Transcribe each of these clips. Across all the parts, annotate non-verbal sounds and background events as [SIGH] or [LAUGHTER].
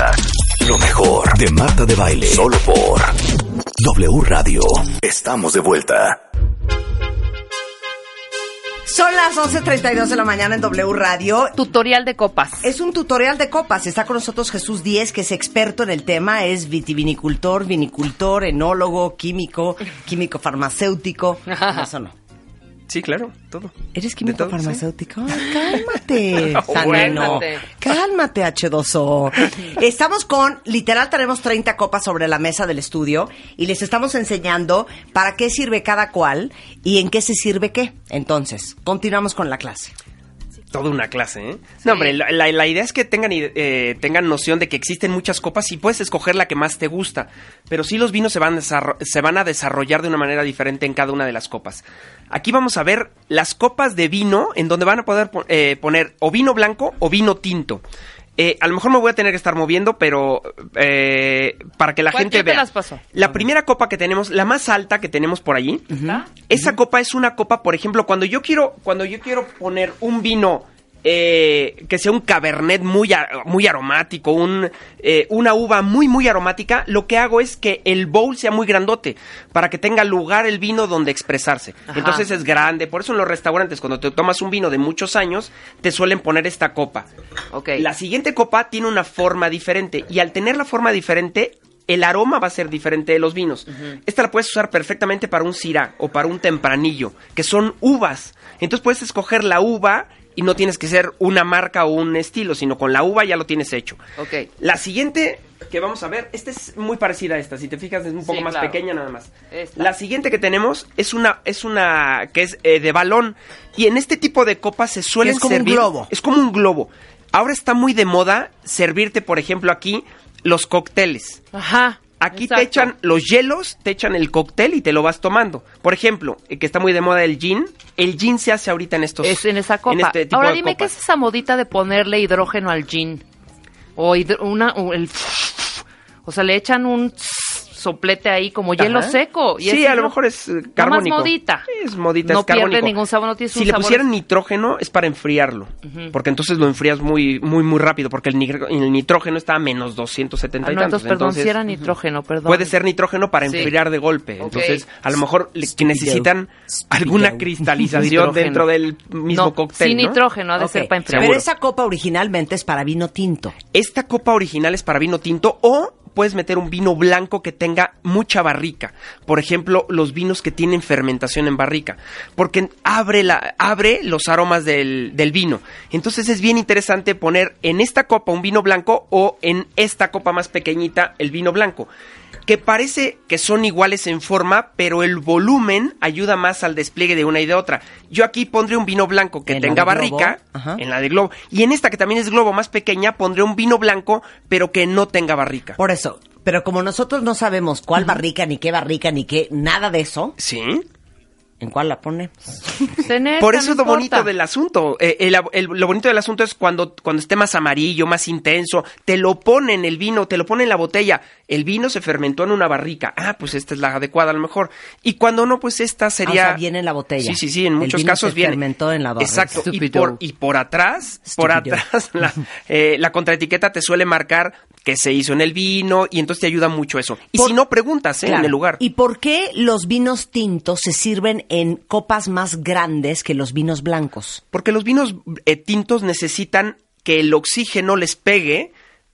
música. Lo mejor de Marta de Baile. Solo por W Radio. Estamos de vuelta. Son las 11.32 de la mañana en W Radio. Tutorial de copas. Es un tutorial de copas. Está con nosotros Jesús Díez, que es experto en el tema. Es vitivinicultor, vinicultor, enólogo, químico, químico farmacéutico. [LAUGHS] Eso no. Sí, claro, todo. ¿Eres químico todo, farmacéutico? Ay, cálmate, [LAUGHS] Saneno. cálmate. Cálmate, H2O. Estamos con, literal, tenemos 30 copas sobre la mesa del estudio y les estamos enseñando para qué sirve cada cual y en qué se sirve qué. Entonces, continuamos con la clase. Toda una clase, ¿eh? No, hombre, la, la- la idea es que tengan, eh, tengan noción de que existen muchas copas y puedes escoger la que más te gusta. Pero sí los vinos se van, se van a desarrollar de una manera diferente en cada una de las copas. Aquí vamos a ver las copas de vino en donde van a poder po- eh, poner o vino blanco o vino tinto. Eh, a lo mejor me voy a tener que estar moviendo, pero eh, para que la ¿Cuál- gente te vea. las pasó? La primera copa que tenemos, la más alta que tenemos por allí, esa copa es una copa, por ejemplo, cuando yo quiero, cuando yo quiero poner un vino eh, que sea un cabernet muy, muy aromático, un, eh, una uva muy, muy aromática, lo que hago es que el bowl sea muy grandote para que tenga lugar el vino donde expresarse. Ajá. Entonces es grande. Por eso en los restaurantes, cuando te tomas un vino de muchos años, te suelen poner esta copa. La siguiente copa tiene una forma diferente y al tener la forma diferente, el aroma va a ser diferente de los vinos. Esta la puedes usar perfectamente para un syrah o para un tempranillo, que son uvas. Entonces puedes escoger la uva y no tienes que ser una marca o un estilo, sino con la uva ya lo tienes hecho. Ok. La siguiente que vamos a ver, esta es muy parecida a esta, si te fijas es un poco Sí, más claro. pequeña nada más. Esta. La siguiente que tenemos es una es una que es eh, de balón y en este tipo de copas se suelen es como un servir globo. es como un globo. Ahora está muy de moda servirte, por ejemplo, aquí los cócteles. Ajá. Aquí exacto. te echan los hielos, te echan el cóctel y te lo vas tomando. Por ejemplo, eh, que está muy de moda el gin. El gin se hace ahorita en estos. Es en esa copa. este tipo Ahora de dime, ¿qué es esa modita de ponerle hidrógeno al gin? O hidr- una, o el... O sea, le echan un soplete ahí como hielo Ajá. seco. y sí, a lo mejor es eh, Nada más carbónico. modita. Es modita, No es carbónico. pierde ningún sabor, no tiene Si le sabor- pusieran nitrógeno es para enfriarlo, porque entonces lo enfrías muy muy muy rápido, porque el, nitrógeno está a menos 270 Ah, y no, tantos. entonces, perdón, entonces, si era nitrógeno, perdón. Puede ser nitrógeno para Sí. enfriar de golpe. Entonces, a lo mejor le- que necesitan alguna cristalización dentro del mismo no, cóctel. Sin ¿no? nitrógeno, ha de ser para enfriar. Pero esa copa originalmente es para vino tinto. Esta copa original es para vino tinto o puedes meter un vino blanco que tenga mucha barrica. Por ejemplo, los vinos que tienen fermentación en barrica. Porque abre, abre los aromas del, del vino. Entonces es bien interesante poner en esta copa un vino blanco o en esta copa más pequeñita el vino blanco. Que parece que son iguales en forma, pero el volumen ayuda más al despliegue de una y de otra. Yo aquí pondré un vino blanco que tenga barrica, en la de globo. Y en esta que también es globo más pequeña, pondré un vino blanco, pero que no tenga barrica. Por eso. Pero como nosotros no sabemos cuál barrica, ni qué barrica, ni qué, nada de eso, Sí. ¿En cuál la pone? [LAUGHS] Tener, Por no eso es lo importa. bonito del asunto. Eh, el- el- lo bonito del asunto es cuando, cuando esté más amarillo, más intenso, te lo pone en el vino, te lo pone en la botella. El vino se fermentó en una barrica. Ah, pues esta es la adecuada a lo mejor. Y cuando no, pues esta sería... Ah, o sea, viene en la botella. Sí, sí, sí, en El muchos vino casos se viene. fermentó en la barrica. Exacto. Y por, y por atrás, por atrás, [LAUGHS] la, [LAUGHS] eh, la contraetiqueta te suele marcar que se hizo en el vino y entonces te ayuda mucho eso. Y Por- si no, preguntas ¿eh? en el lugar. ¿Y por qué los vinos tintos se sirven en copas más grandes que los vinos blancos? Porque los vinos eh, tintos necesitan que el oxígeno les pegue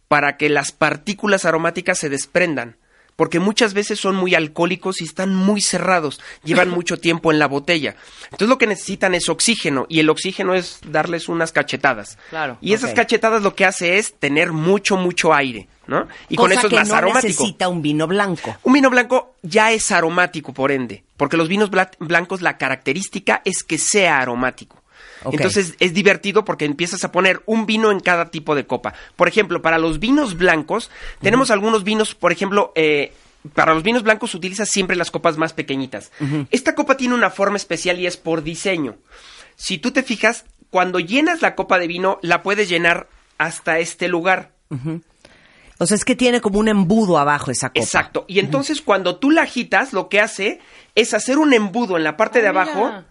para que las partículas aromáticas se desprendan. Porque muchas veces son muy alcohólicos y están muy cerrados, llevan [LAUGHS] mucho tiempo en la botella. Entonces lo que necesitan es oxígeno y el oxígeno es darles unas cachetadas. Claro, Y esas cachetadas lo que hace es tener mucho, mucho aire, ¿no? Y con eso es que más no aromático. necesita un vino blanco. Un vino blanco ya es aromático, por ende, porque los vinos bla- blancos la característica es que sea aromático. Entonces es divertido porque empiezas a poner un vino en cada tipo de copa. Por ejemplo, para los vinos blancos, tenemos algunos vinos, por ejemplo, eh, para los vinos blancos utilizas siempre las copas más pequeñitas. Esta copa tiene una forma especial y es por diseño. Si tú te fijas, cuando llenas la copa de vino, la puedes llenar hasta este lugar. O sea, es que tiene como un embudo abajo esa copa. Exacto. Y entonces cuando tú la agitas, lo que hace es hacer un embudo en la parte de Ah, abajo mira.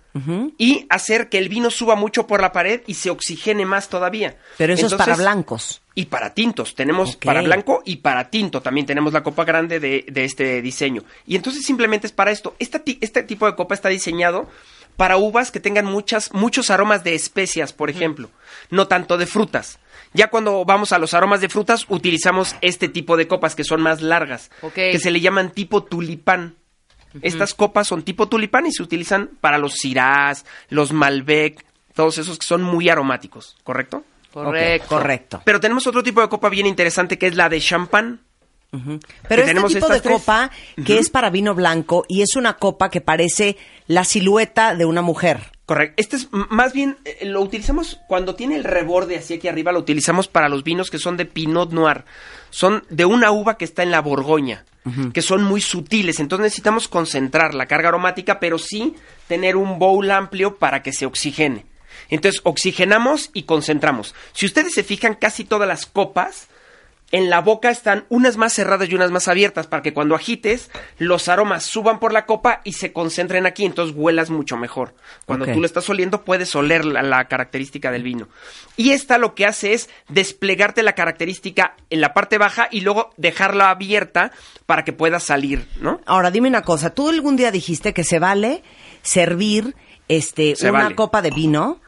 Y hacer que el vino suba mucho por la pared y se oxigene más todavía. Pero eso es para blancos. y para tintos. Tenemos para blanco y para tinto. También tenemos la copa grande de, de este diseño. Y entonces simplemente es para esto. Esta este tipo de copa está diseñado para uvas que tengan muchas, muchos aromas de especias, por ejemplo. No tanto de frutas. Ya cuando vamos a los aromas de frutas, utilizamos este tipo de copas que son más largas. Que se le llaman tipo tulipán. Estas copas son tipo tulipán y se utilizan para los cirás, los malbec, todos esos que son muy aromáticos, ¿correcto? Correcto. Correcto. Pero tenemos otro tipo de copa bien interesante que es la de champán. Pero que este tipo de tres. copa que es para vino blanco y es una copa que parece la silueta de una mujer. Correcto. Este es más bien, eh, lo utilizamos cuando tiene el reborde hacia aquí arriba, lo utilizamos para los vinos que son de Pinot Noir. Son de una uva que está en la Borgoña, que son muy sutiles. Entonces necesitamos concentrar la carga aromática, pero sí tener un bowl amplio para que se oxigene. Entonces oxigenamos y concentramos. Si ustedes se fijan, casi todas las copas en la boca están unas más cerradas y unas más abiertas para que cuando agites los aromas suban por la copa y se concentren aquí, entonces huelas mucho mejor. Cuando tú lo estás oliendo puedes oler la, la característica del vino. Y esta lo que hace es desplegarte la característica en la parte baja y luego dejarla abierta para que pueda salir, ¿no? Ahora, dime una cosa. Tú algún día dijiste que se vale servir este Se una vale. copa de vino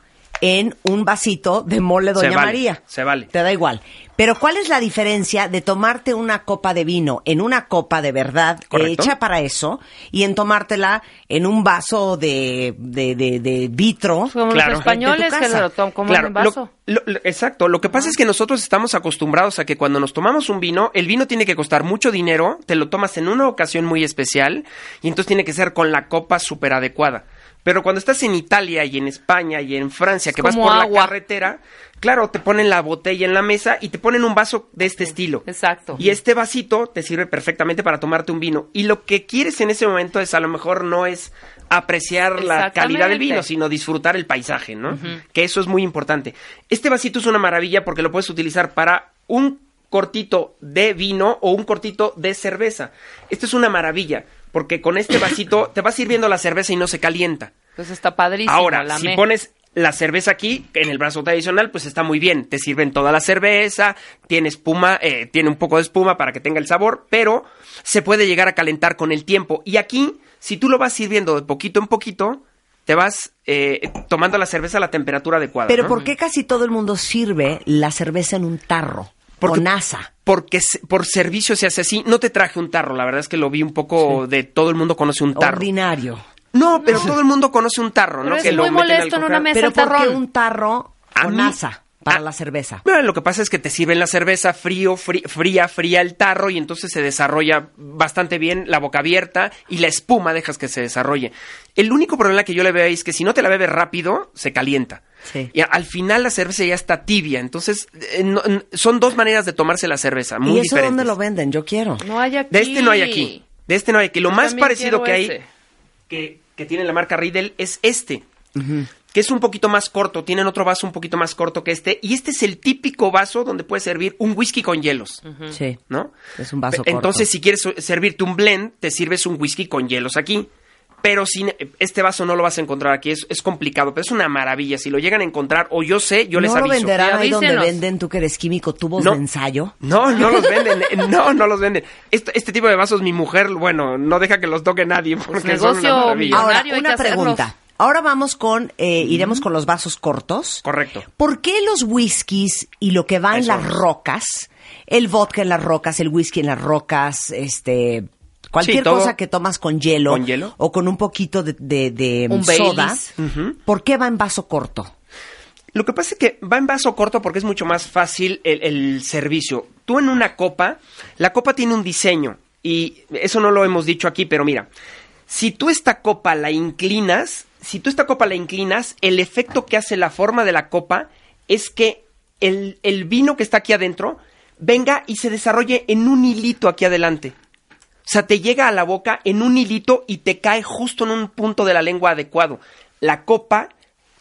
en un vasito de mole Doña Se vale, María. se vale. Te da igual. Pero ¿cuál es la diferencia de tomarte una copa de vino en una copa de verdad Correcto. hecha para eso y en tomártela en un vaso de, de, de, de vitro? Como Claro. los españoles que lo toman como Claro, en vaso. lo- lo- lo- exacto. Lo que pasa es que nosotros estamos acostumbrados a que cuando nos tomamos un vino, el vino tiene que costar mucho dinero, te lo tomas en una ocasión muy especial y entonces tiene que ser con la copa súper adecuada. Pero cuando estás en Italia y en España y en Francia, que vas por agua. la carretera, claro, te ponen la botella en la mesa y te ponen un vaso de este estilo. Exacto. Y este vasito te sirve perfectamente para tomarte un vino. Y lo que quieres en ese momento es a lo mejor no es apreciar la calidad del vino, sino disfrutar el paisaje, ¿no? Que eso es muy importante. Este vasito es una maravilla porque lo puedes utilizar para un cortito de vino o un cortito de cerveza. Esto es una maravilla porque con este [COUGHS] vasito te va sirviendo la cerveza y no se calienta. Pues está padrísimo. Ahora, la si me. pones la cerveza aquí, en el brazo tradicional, pues está muy bien. Te sirven toda la cerveza, tiene espuma, eh, tiene un poco de espuma para que tenga el sabor, pero se puede llegar a calentar con el tiempo. Y aquí, si tú lo vas sirviendo de poquito en poquito, te vas eh, tomando la cerveza a la temperatura adecuada. Pero ¿no? ¿por qué casi todo el mundo sirve la cerveza en un tarro? Porque- con asa. Porque por servicio se hace así. No te traje un tarro, la verdad es que lo vi un poco de todo el mundo conoce un tarro. Ordinario. No, pero todo el mundo conoce un tarro, Pero ¿no? es Que lo muy molesto en una mesa. Pero el ¿por qué tarrón. un tarro A con mí- asa para Ah. la cerveza? Bueno, lo que pasa es que te sirven la cerveza frío, frí- fría, fría el tarro y entonces se desarrolla bastante bien la boca abierta y la espuma dejas que se desarrolle. El único problema que yo le veo ahí es que si no te la bebes rápido, se calienta. Sí. Y al final la cerveza ya está tibia, entonces eh, no- son dos maneras de tomarse la cerveza, muy ¿Y eso diferentes. dónde lo venden? Yo quiero. No hay aquí. De este no hay aquí. De este no hay aquí. Lo Yo más parecido que hay que, que tiene la marca Riedel es este. Que es un poquito más corto, tienen otro vaso un poquito más corto que este, y este es el típico vaso donde puedes servir un whisky con hielos, Sí. ¿no? Es un vaso Entonces, corto. si quieres servirte un blend, te sirves un whisky con hielos aquí. Pero sin este vaso no lo vas a encontrar aquí, es, es complicado, pero es una maravilla. Si lo llegan a encontrar, o yo sé, yo les ¿No lo aviso. venderán ahí donde venden, tú que eres químico, tubos No. de ensayo? No, no los [LAUGHS] venden. eh, No, no los venden. Este, este tipo de vasos, mi mujer, bueno, no deja que los toque nadie porque son negocio una maravilla. Ahora, una hacerlos. Ahora vamos con, eh, iremos con los vasos cortos. Correcto. ¿Por qué los whiskies y lo que va en las rocas, el vodka en las rocas, el whisky en las rocas, este, cualquier Sí, cosa que tomas con hielo, ¿Con hielo? o con un poquito de, de, de Un soda. ¿por qué va en vaso corto? Lo que pasa es que va en vaso corto porque es mucho más fácil el, el servicio. Tú en una copa, la copa tiene un diseño y eso no lo hemos dicho aquí, pero mira, si tú esta copa la inclinas, si tú esta copa la inclinas, el efecto que hace la forma de la copa es que el, el vino que está aquí adentro venga y se desarrolle en un hilito aquí adelante. O sea, te llega a la boca en un hilito y te cae justo en un punto de la lengua adecuado. La copa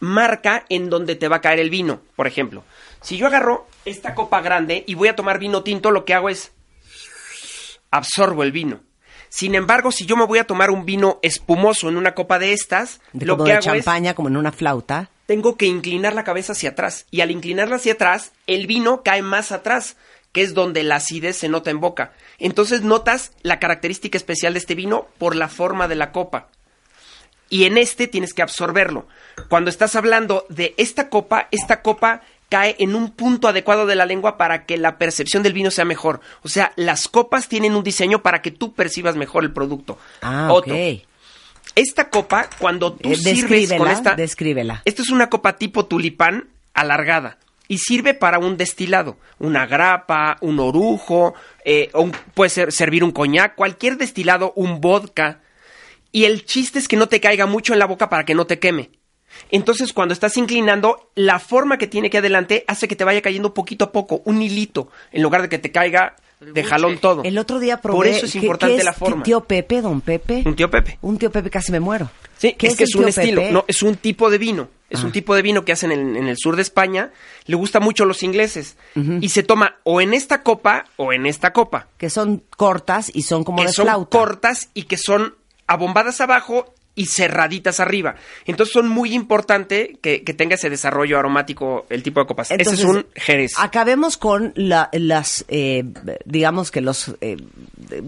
marca en donde te va a caer el vino. Por ejemplo, si yo agarro esta copa grande y voy a tomar vino tinto, lo que hago es absorbo el vino. Sin embargo, si yo me voy a tomar un vino espumoso en una copa de estas, De, lo como que de hago es champaña, como en una flauta. tengo que inclinar la cabeza hacia atrás. Y al inclinarla hacia atrás, el vino cae más atrás, que es donde la acidez se nota en boca. Entonces notas la característica especial de este vino por la forma de la copa. Y en este tienes que absorberlo. Cuando estás hablando de esta copa, esta copa cae en un punto adecuado de la lengua para que la percepción del vino sea mejor. O sea, las copas tienen un diseño para que tú percibas mejor el producto. Ah, Otto, ok. Esta copa, cuando tú Eh, sirves con esta... descríbela. Esta es una copa tipo tulipán alargada y sirve para un destilado, una grapa, un orujo, eh, un- puede ser, servir un coñac, cualquier destilado, un vodka. Y el chiste es que no te caiga mucho en la boca para que no te queme. Entonces, cuando estás inclinando, la forma que tiene que adelante hace que te vaya cayendo poquito a poco, un hilito, en lugar de que te caiga de jalón todo. El otro día probé. Por eso es ¿qué- importante qué es la forma. Tío Pepe, don Pepe. Un tío Pepe. Un tío Pepe, casi me muero. Sí, ¿Qué es que es un estilo, Pepe? no, es un tipo de vino. Es Ah. un tipo de vino que hacen en, en el sur de España. Le gusta mucho a los ingleses. Y se toma o en esta copa o en esta copa. Que son cortas y son como que de son cortas y que son abombadas abajo y cerraditas arriba. Entonces son muy importante que, que tenga ese desarrollo aromático el tipo de copas. Entonces, ese es un jerez. Acabemos con la- las, eh, digamos que los, eh,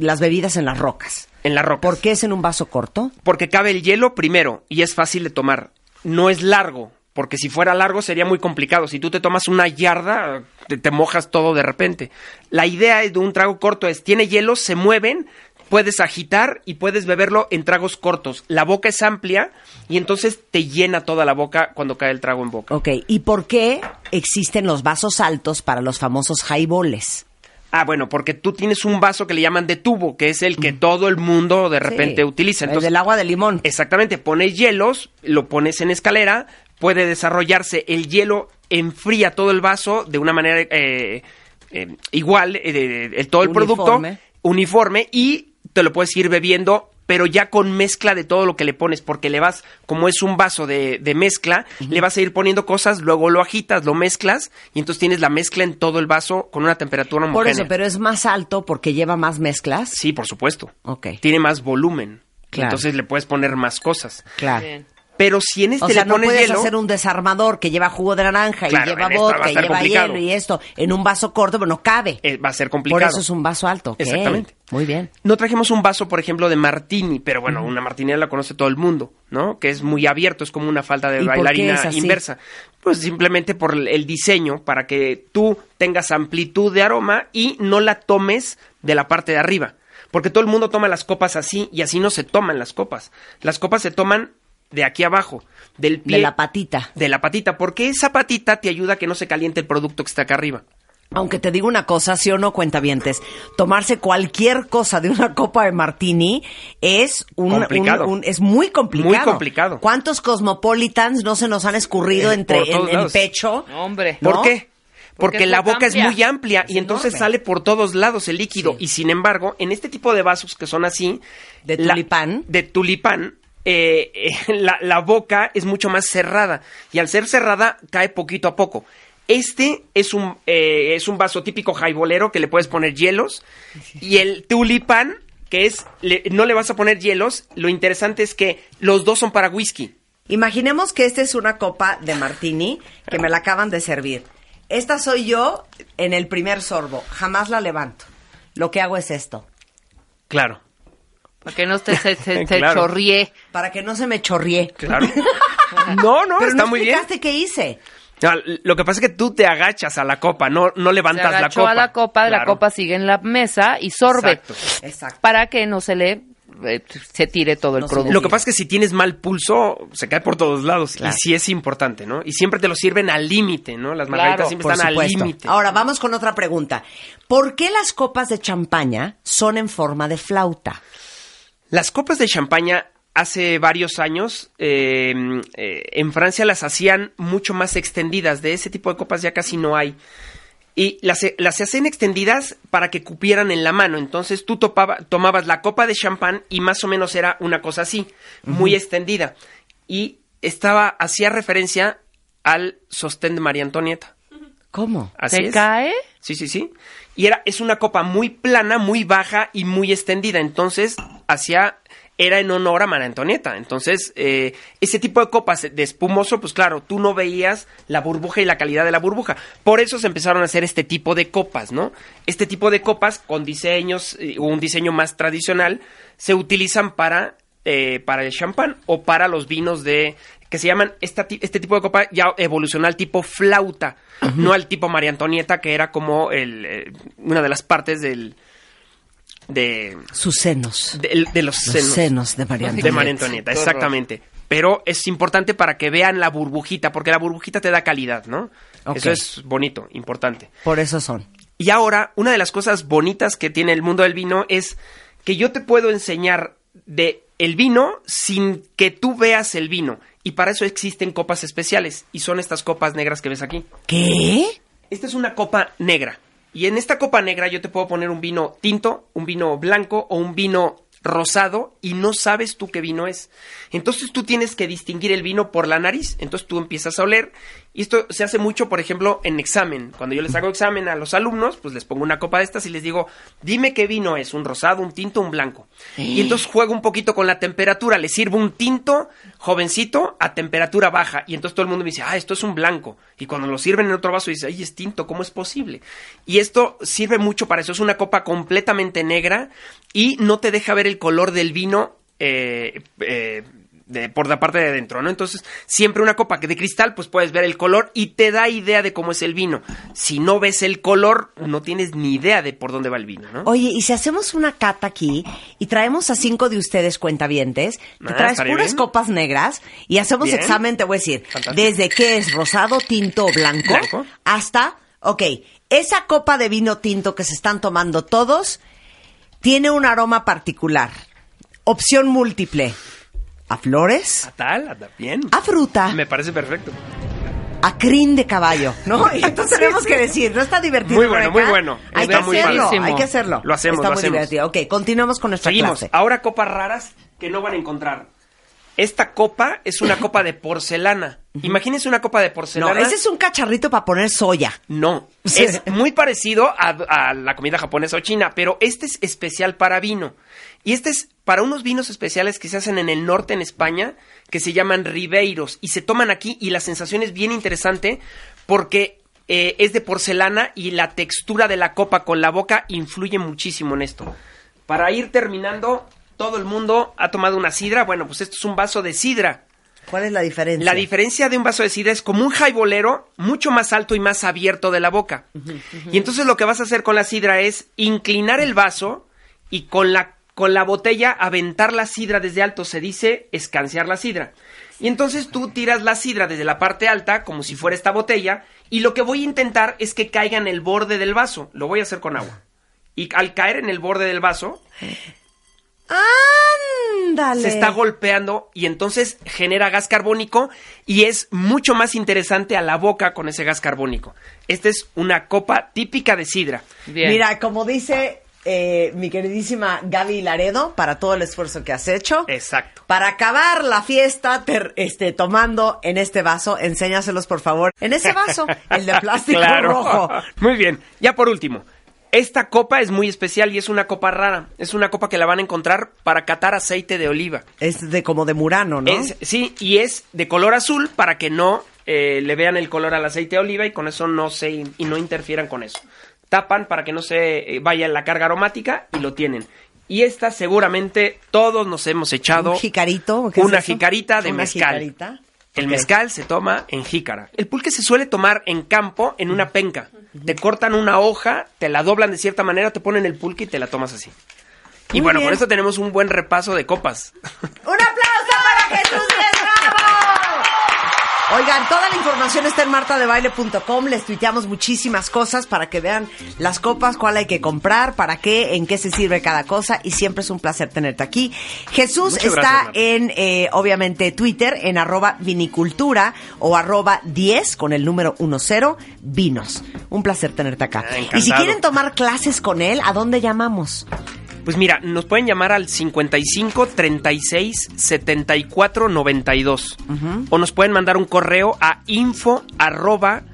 las bebidas en las rocas. En la roca. ¿Por qué es en un vaso corto? Porque cabe el hielo primero y es fácil de tomar. No es largo, porque si fuera largo sería muy complicado. Si tú te tomas una yarda, te, te mojas todo de repente. La idea de un trago corto es, tiene hielo, se mueven, puedes agitar y puedes beberlo en tragos cortos. La boca es amplia y entonces te llena toda la boca cuando cae el trago en boca. Ok, ¿y por qué existen los vasos altos para los famosos highballs? Ah, bueno, porque tú tienes un vaso que le llaman de tubo, que es el que todo el mundo de repente Sí, utiliza. el Entonces, del agua de limón. Exactamente, pones hielos, lo pones en escalera, puede desarrollarse, el hielo enfría todo el vaso de una manera eh, eh, igual, eh, el- todo el Uniforme. producto uniforme y te lo puedes ir bebiendo, pero ya con mezcla de todo lo que le pones, porque le vas, como es un vaso de, de mezcla, le vas a ir poniendo cosas, luego lo agitas, lo mezclas y entonces tienes la mezcla en todo el vaso con una temperatura Por homogénea. eso, pero es más alto porque lleva más mezclas. Sí, por supuesto. Ok. Tiene más volumen. Claro. Entonces le puedes poner más cosas. Claro. Bien. Pero si en este O sea, le no pones puedes hielo, hacer un desarmador que lleva jugo de naranja Claro, y lleva vodka y lleva complicado. hielo y esto en un vaso corto, pero no cabe. eh, va a ser complicado. Por eso es un vaso alto. Exactamente. Muy bien. No trajimos un vaso, por ejemplo, de martini, pero bueno, una martinera la conoce todo el mundo, ¿no? Que es muy abierto, es como una falta de ¿Y por qué bailarina inversa. Pues simplemente por el diseño, para que tú tengas amplitud de aroma y no la tomes de la parte de arriba. Porque todo el mundo toma las copas así y así no se toman las copas. Las copas se toman de aquí abajo, del pie. De la patita. de la patita, porque esa patita te ayuda a que no se caliente el producto que está acá arriba. Aunque te digo una cosa, sí o no, cuentavientes, tomarse cualquier cosa de una copa de martini es un, Complicado. un- un- es muy complicado. Muy complicado. ¿Cuántos cosmopolitans no se nos han escurrido Eh, entre en el pecho? Hombre. ¿No? ¿Por qué? Porque la boca es muy amplia y Es entonces enorme. sale por todos lados el líquido. Sí. Y sin embargo, en este tipo de vasos que son así... ¿De la- tulipán? de tulipán, eh, eh, [LAUGHS] la, la boca es mucho más cerrada. Y al ser cerrada, cae poquito a poco. Este es un, eh, es un vaso típico jaibolero que le puedes poner hielos. Y el tulipán, que es... le- no le vas a poner hielos. Lo interesante es que los dos son para whisky. Imaginemos que esta es una copa de martini que me la acaban de servir. Esta soy yo en el primer sorbo. Jamás la levanto. Lo que hago es esto. Claro. Para que no te, se, se- [LAUGHS] se Claro. chorríe. Para que no se me chorríe. Claro. [LAUGHS] No, no, Pero está no muy bien. explicaste qué hice. No, lo que pasa es que tú te agachas a la copa, no, no Se levantas la agachó copa. a la copa, la Claro. copa sigue en la mesa y sorbe. Exacto. Exacto. Para que no se le eh, se tire todo el No se producto. Lo que pasa es que si tienes mal pulso, se cae por todos lados. Claro. Y sí es importante, ¿no? Y siempre te lo sirven al límite, ¿no? Las Claro, margaritas siempre están al límite. Ahora vamos con otra pregunta. ¿Por qué las copas de champaña son en forma de flauta? Las copas de champaña hace varios años eh, eh, en Francia las hacían mucho más extendidas. De ese tipo de copas ya casi no hay. Y las, las hacían extendidas para que cupieran en la mano. Entonces tú topaba- tomabas la copa de champán y más o menos era una cosa así, muy extendida. Y estaba, hacía referencia al sostén de María Antonieta. ¿Cómo? Así ¿Te es. cae? Sí, sí, sí. Y era, es una copa muy plana, muy baja y muy extendida. Entonces, hacía, era en honor a María Antonieta. Entonces, eh, ese tipo de copas de espumoso, pues claro, tú no veías la burbuja y la calidad de la burbuja. Por eso se empezaron a hacer este tipo de copas, ¿no? Este tipo de copas con diseños, eh, o un diseño más tradicional, se utilizan para, eh, para el champán o para los vinos de que se llaman esta este tipo de copa ya evolucionó al tipo flauta, no al tipo María Antonieta que era como el, eh, una de las partes del de, Sus senos. de, de los, Los senos, senos de María de Antonieta. María Antonieta, exactamente. Pero es importante para que vean la burbujita, porque la burbujita te da calidad, ¿no? Eso es bonito, importante. Por eso son. Y ahora, una de las cosas bonitas que tiene el mundo del vino es que yo te puedo enseñar de el vino sin que tú veas el vino. Y para eso existen copas especiales. Y son estas copas negras que ves aquí. ¿Qué? Esta es una copa negra. Y en esta copa negra yo te puedo poner un vino tinto, un vino blanco o un vino rosado y no sabes tú qué vino es. Entonces tú tienes que distinguir el vino por la nariz. Entonces tú empiezas a oler. Y esto se hace mucho, por ejemplo, en examen. Cuando yo les hago examen a los alumnos, pues les pongo una copa de estas y les digo, dime qué vino es, un rosado, un tinto, un blanco. Y entonces juego un poquito con la temperatura. Les sirvo un tinto jovencito a temperatura baja. Y entonces todo el mundo me dice, ah, esto es un blanco. Y cuando lo sirven en otro vaso, dice, ay, es tinto, ¿cómo es posible? Y esto sirve mucho para eso. Es una copa completamente negra y no te deja ver el color del vino eh, eh, de, por la parte de adentro, ¿no? Entonces, siempre una copa que de cristal, pues puedes ver el color y te da idea de cómo es el vino. Si no ves el color, no tienes ni idea de por dónde va el vino, ¿no? Oye, y si hacemos una cata aquí y traemos a cinco de ustedes cuentavientes, te Ah, traes puras bien. copas negras y hacemos Bien. examen, te voy a decir, Fantástico. desde qué es rosado, tinto o blanco, Blanco. hasta, ok, esa copa de vino tinto que se están tomando todos tiene un aroma particular. Opción múltiple. A flores, ¿A tal? ¿A bien? a fruta, Me parece perfecto. a crin de caballo, ¿no? [LAUGHS] Y entonces tenemos que decir, ¿no está divertido? Muy bueno, muy bueno. Hay Está que muy hacerlo, padrísimo. hay que hacerlo. Lo hacemos, Está lo muy hacemos. divertido. Ok, continuamos con nuestra Seguimos. clase. Ahora copas raras que no van a encontrar. Esta copa es una copa de porcelana. Imagínense una copa de No, porcelana. ese es un cacharrito para poner soya. No, es muy parecido a, a la comida japonesa o china, pero este es especial para vino. Y este es para unos vinos especiales que se hacen en el norte en España, que se llaman ribeiros, y se toman aquí, y la sensación es bien interesante porque eh, es de porcelana y la textura de la copa con la boca influye muchísimo en esto. Para ir terminando, todo el mundo ha tomado una sidra, bueno, pues esto es un vaso de sidra. ¿Cuál es la diferencia? La diferencia de un vaso de sidra es como un jaibolero mucho más alto y más abierto de la boca. Y entonces lo que vas a hacer con la sidra es inclinar el vaso y con la, con la botella aventar la sidra desde alto. Se dice escanciar la sidra. Y entonces tú tiras la sidra desde la parte alta, como si fuera esta botella, y lo que voy a intentar es que caiga en el borde del vaso. Lo voy a hacer con agua. Y al caer en el borde del vaso, ¡Ándale! se está golpeando y entonces genera gas carbónico y es mucho más interesante a la boca con ese gas carbónico. Esta es una copa típica de sidra. Bien. Mira, como dice eh, mi queridísima Gaby Laredo, para todo el esfuerzo que has hecho. Exacto. Para acabar la fiesta ter- este, tomando en este vaso, enséñaselos por favor. En ese vaso, [LAUGHS] el de plástico Claro. rojo. Muy bien. Ya por último. Esta copa es muy especial y es una copa rara. Es una copa que la van a encontrar para catar aceite de oliva. Es de como de Murano, ¿no? Es- sí, y es de color azul para que no eh, le vean el color al aceite de oliva y con eso no se y no interfieran con eso. Tapan para que no se eh, vaya la carga aromática y lo tienen. Y esta seguramente todos nos hemos echado ¿Un jicarito? ¿Qué es una jicarita de ¿Una mezcal. jicarita? El mezcal se toma en jícara. El pulque se suele tomar en campo en una penca. Te cortan una hoja, te la doblan de cierta manera, te ponen el pulque y te la tomas así. Y bueno, bien. con esto tenemos un buen repaso de copas. ¡Un aplauso para Jesús! Oigan, toda la información está en martadebaile.com. Les tuiteamos muchísimas cosas para que vean las copas, cuál hay que comprar, para qué, en qué se sirve cada cosa. Y siempre es un placer tenerte aquí. Jesús Muchas está gracias, en, eh, obviamente, Twitter, en arroba vinicultura o arroba 10 con el número 10 vinos. Un placer tenerte acá. Ah, y si quieren tomar clases con él, ¿a dónde llamamos? Pues mira, nos pueden llamar al 55 36 74 92 o nos pueden mandar un correo a info arroba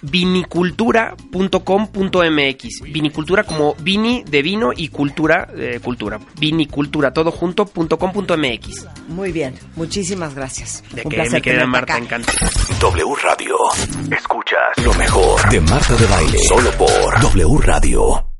vinicultura.com.mx. Vinicultura como vini de vino y cultura de cultura. Vinicultura, todo junto.com.mx. Muy bien, muchísimas gracias. De Un que placer me queda tenerte Marta encanta. W Radio. Escuchas lo mejor de Marta de Baile. Solo por W Radio.